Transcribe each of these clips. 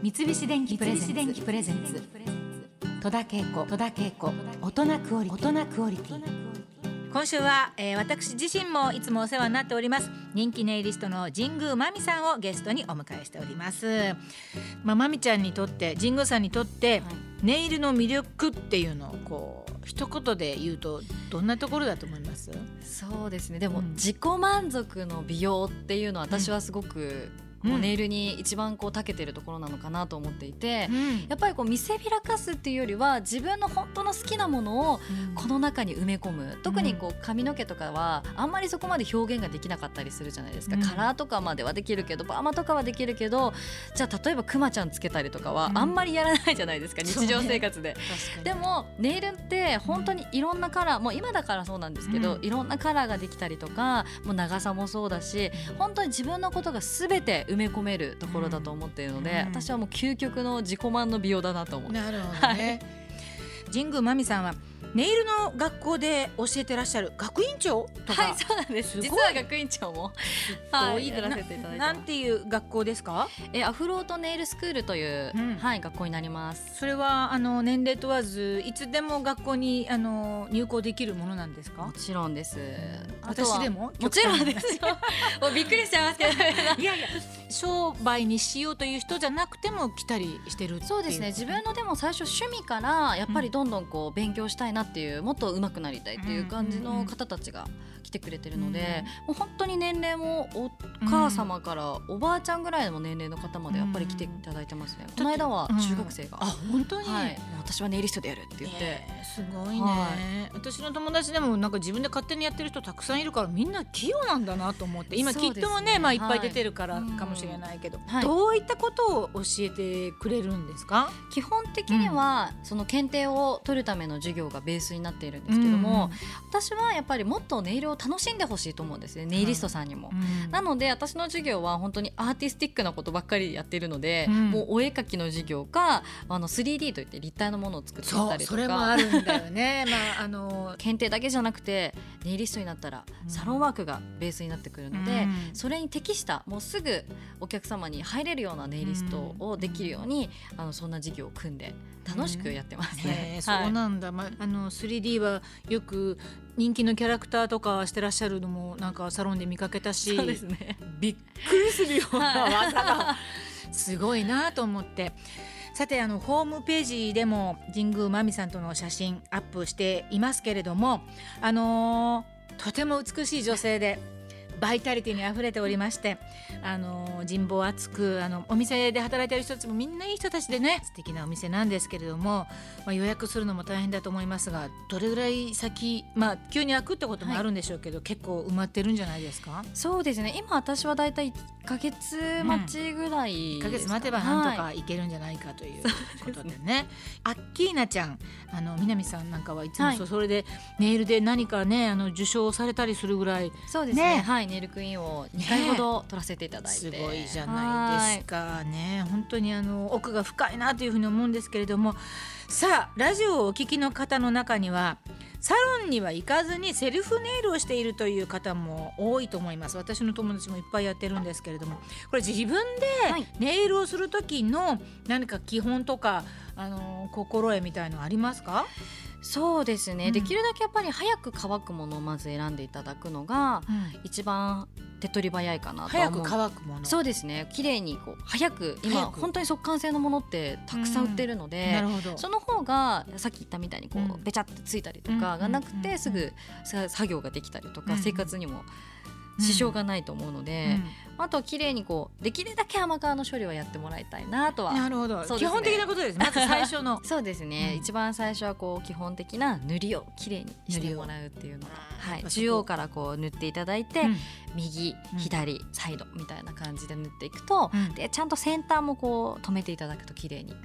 三菱電機プレゼンツ。戸田恵子。戸田恵子。大人クオリ大人クオリティ。今週は、えー、私自身もいつもお世話になっております。人気ネイリストの神宮まみさんをゲストにお迎えしております。まあまみちゃんにとって神宮さんにとって、はい、ネイルの魅力っていうのをこう一言で言うとどんなところだと思います？そうですね。でも、自己満足の美容っていうのは私はすごく、うんネイルに一番こう長けてるところなのかなと思っていて、うん、やっぱりこう見せびらかすっていうよりは自分の本当の好きなものをこの中に埋め込む、うん、特にこう髪の毛とかはあんまりそこまで表現ができなかったりするじゃないですか、うん、カラーとかまではできるけどパーマとかはできるけどじゃあ例えばくまちゃんつけたりとかはあんまりやらないじゃないですか、日常生活で。でもネイルって本当にいろんなカラーもう今だからそうなんですけど、いろんなカラーができたりとかもう長さもそうだし本当に自分のことが全て埋め込めるとところだと思っているので、うん、私はもう究極の自己満の美容だなと思ってなるほどね、はい、神宮真美さんはネイルの学校で教えてらっしゃる学院長とか。はいそうなんです。実は学院長も。はい、らせていただいてなんていう学校ですか？えアフロートネイルスクールという、うん、はい学校になります。それはあの年齢問わずいつでも学校にあの入校できるものなんですか？もちろんです。私でも？もちろんですよ。もうびっくりしちゃいますけど。いやいや商売にしようという人じゃなくても来たりしてるそうですね。自分のでも最初趣味からやっぱりどんどんこう勉強したいなっていうもっと上手くなりたいっていう感じの方たちが来てくれてるので、もう本当に年齢もお母様からおばあちゃんぐらいの年齢の方までやっぱり来ていただいてますね、この間は中学生が、あ本当に、はい、私はネイリストでやるって言って、えー、すごいね、はい、私の友達でもなんか自分で勝手にやってる人たくさんいるからみんな器用なんだなと思って。今きっともね、ね、まあ、い。っぱい出てるからかもしれないけど、はい、どういったことを教えてくれるんですか？基本的には、その検定を取るための授業がベースになっているんですけども、私はやっぱりもっとネイルを楽しんでほしいと思うんですねネイリストさんにも、うん、なので私の授業は本当にアーティスティックなことばっかりやっているので、うん、もうお絵描きの授業かあの 3D といって立体のものを作ってたりとか。それもあるんだよね、まあ、あの検定だけじゃなくてネイリストになったらサロンワークがベースになってくるので、うん、それに適したもうすぐお客様に入れるようなネイリストをできるように、あのそんな授業を組んで楽しくやってますね。そうなんだ、まあ、あの 3D はよく人気のキャラクターとかしてらっしゃるのもなんかサロンで見かけたしね。びっくりするような技が すごいなと思って。さてあのホームページでも神宮真美さんとの写真アップしていますけれどもあのー、とても美しい女性でバイタリティにあふれておりましてあの人望厚くあのお店で働いている人たちもみんないい人たちでね素敵なお店なんですけれども、まあ、予約するのも大変だと思いますがどれぐらい先、まあ、急に開くってこともあるんでしょうけど、はい、結構埋まってるんじゃないですか？そうですね。今私はだいたい1か月待ちぐらい、うん、1か月待てばなんとかい。けるんじゃないかということでね、はい、アッキーナちゃんあの南さんなんかはいつもそれでメールで何かねあの受賞されたりするぐらいそうですね、ね、はいネイルクイーンを2回ほど取らせていただいて、ね、すごいじゃないですか。ね本当にあの奥が深いなというふうに思うんですけれども。さあラジオをお聞きの方の中にはサロンには行かずにセルフネイルをしているという方も多いと思います。私の友達もいっぱいやってるんですけれども。これ自分でネイルをする時の何か基本とか、あの心得みたいのありますか？そうですね、うん、できるだけやっぱり早く乾くものをまず選んでいただくのが、一番手っ取り早いかなと早く乾くもの。そうですね。綺麗にこう早く今本当に速乾性のものってたくさん売ってるので、うん、その方がさっき言ったみたいにこうべちゃってついたりとかがなくてすぐ作業ができたりとか生活にも支障がないと思うので、うん、あとは綺麗にこうできるだけ甘皮の処理はやってもらいたいなとは。なるほど、ね、基本的なことですまず最初の。そうですね、うん、一番最初はこう基本的な塗りを綺麗にしてもらうっていうのが、はい、中央からこう塗っていただいて、うん、右左サイドみたいな感じで塗っていくと、でちゃんと先端もこう止めていただくと綺麗に、は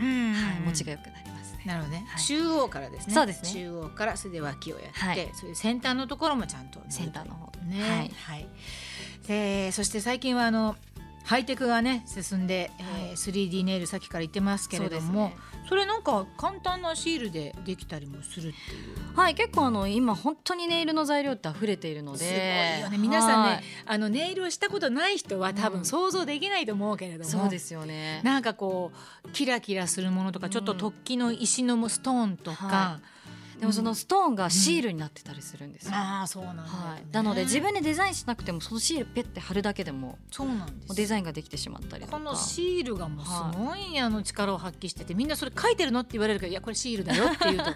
い、持ちがよくなります。なるほどね、はい、中央からですね。そうですね。中央からそれで脇をやって、はい、それで先端のところもちゃんと先端の方。ね。はい、はい、えー、そして最近はあのハイテクがね進んで、えー、3D ネイルさっきから言ってますけれどもそ,、れなんか簡単なシールでできたりもするっていう。はい結構あの今本当にネイルの材料って溢れているので。すごいよね。皆さんね、はい、あのネイルをしたことない人は多分想像できないと思うけれども、うん、そうですよね。なんかこうキラキラするものとか、ちょっと突起の石のストーンとか、はいでもそのストーンがシールになってたりするんですよ、うん、ああそうなんだ、ね、はい、なので自分でデザインしなくてもそのシールペッて貼るだけでもそうなんです。デザインができてしまったりとか。このシールがもうすごいあの力を発揮しててみんなそれ書いてるのって言われるけどいやこれシールだよって言うと。な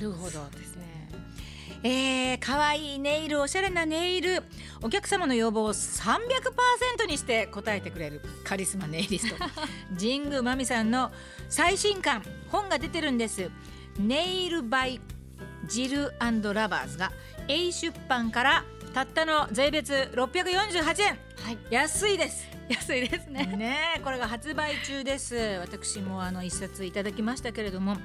るほど。ですね。えー、かわいいネイルおしゃれなネイル。お客様の要望を300%にして答えてくれるカリスマネイリスト。神宮真美さんの最新刊本が出てるんですネイルバイジルラバーズが A 出版からたったの税別648円、はい、安いです。安いですね。ねこれが発売中です。私もあの一冊いただきましたけれども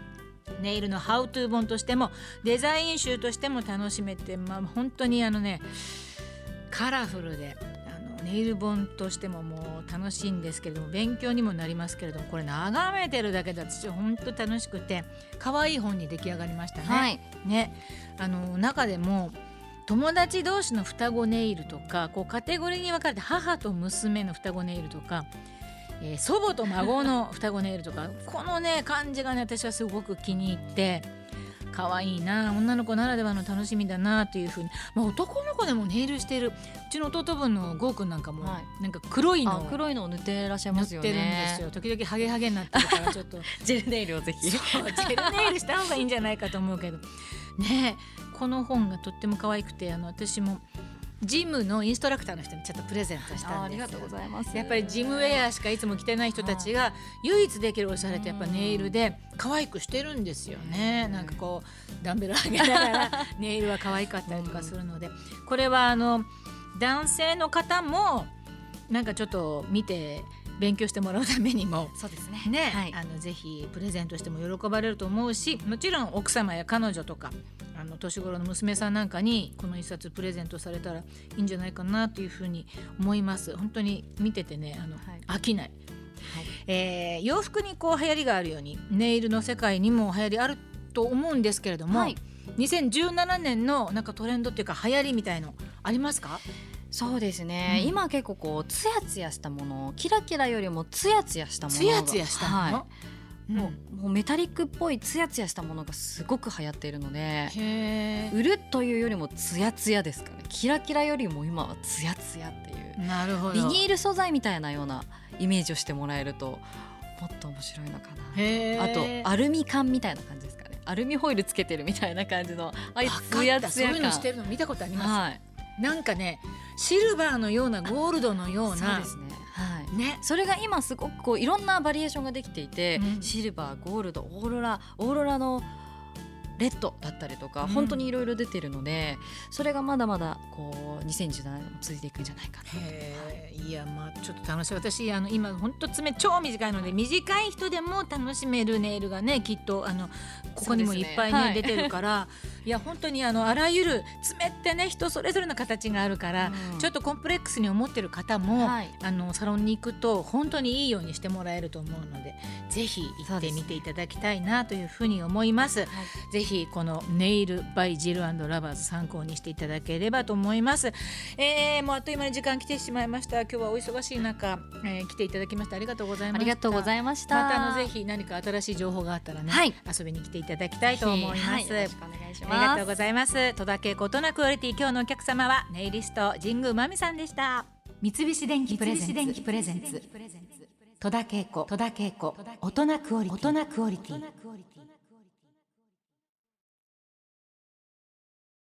ネイルのハウトゥー本としてもデザイン集としても楽しめて、まあ、本当にあのねカラフルでネイル本としてももう楽しいんですけれども勉強にもなりますけれどもこれ眺めてるだけで私本当楽しくて可愛い本に出来上がりましたね。はい、ねあの中でも友達同士の双子ネイルとかこうカテゴリーに分かれて母と娘の双子ネイルとか、えー、祖母と孫の双子ネイルとかこのね感じがね私はすごく気に入って。可愛いな女の子ならではの楽しみだなというふうに、まあ、男の子でもネイルしてる。うちの弟分のゴーくんなんかも、はい、なんか黒いの。黒いのを塗ってらっしゃいますよね。塗ってるんですよ。時々ハゲハゲになってるから ちょっと。ジェルネイルをぜひ。ジェルネイルした方がいいんじゃないかと思うけど。ねこの本がとっても可愛くてあの私もジムのインストラクターの人にちょっとプレゼントしたんですありがとうございます。やっぱりジムウェアしかいつも着てない人たちが唯一できるおしゃれってやっぱネイルで可愛くしてるんですよね。なんかこうダンベル上げながら ネイルは可愛かったりとかするので。これはあの男性の方もなんかちょっと見て勉強してもらうためにもそうですね。ね、はい、あのぜひプレゼントしても喜ばれると思うしもちろん奥様や彼女とかあの年頃の娘さんなんかにこの一冊プレゼントされたらいいんじゃないかなというふうに思います。本当に見ててねあの、はい、飽きない、はい、えー、洋服にこう流行りがあるようにネイルの世界にも流行りあると思うんですけれども、はい、2017年のなんかトレンドっていうか流行りみたいのありますか？そうですね、うん、今結構こうツヤツヤしたものキラキラよりもツヤツヤしたものツヤツヤしたもの、はいもうもうメタリックっぽいツヤツヤしたものがすごく流行っているので売るというよりもツヤツヤですかね。キラキラよりも今はツヤツヤっていう。なるほど。ビニール素材みたいなようなイメージをしてもらえるともっと面白いのかな。あとアルミ缶みたいな感じですかね。アルミホイルつけてるみたいな感じのああいうツヤツヤ感。そういうのしてるの見たことあります、はい、なんかねシルバーのようなゴールドのようなそうですねね、それが今すごくこういろんなバリエーションができていて、うん、シルバーゴールドオーロラオーロラのレッドだったりとか、うん、本当にいろいろ出てるのでそれがまだまだこう2017年も続いていくんじゃないかない。やまあちょっと楽しい。私あの今本当爪超短いので短い人でも楽しめるネイルがねきっとあのここにもいっぱいね、ねはい、出てるから。いや本当にあのあらゆる爪ってね人それぞれの形があるから、うん、ちょっとコンプレックスに思ってる方も、はい、あのサロンに行くと本当にいいようにしてもらえると思うのでぜひ行ってみていただきたいなというふうに思います。はい、ぜひこのネイルバイジルラバーズ参考にしていただければと思います。えー、もうあっという間に時間来てしまいました。今日はお忙しい中、えー、来ていただきましてありがとうございました。ありがとうございました。またあのぜひ何か新しい情報があったらね、はい、遊びに来ていただきたいと思います。はい、よろしくお願いします。ありがとうございます。戸田恵子となクオリティ今日のお客様はネイリスト神宮真美さんでした。三菱電機プレゼンツ戸田恵子戸田恵子大人クオリティ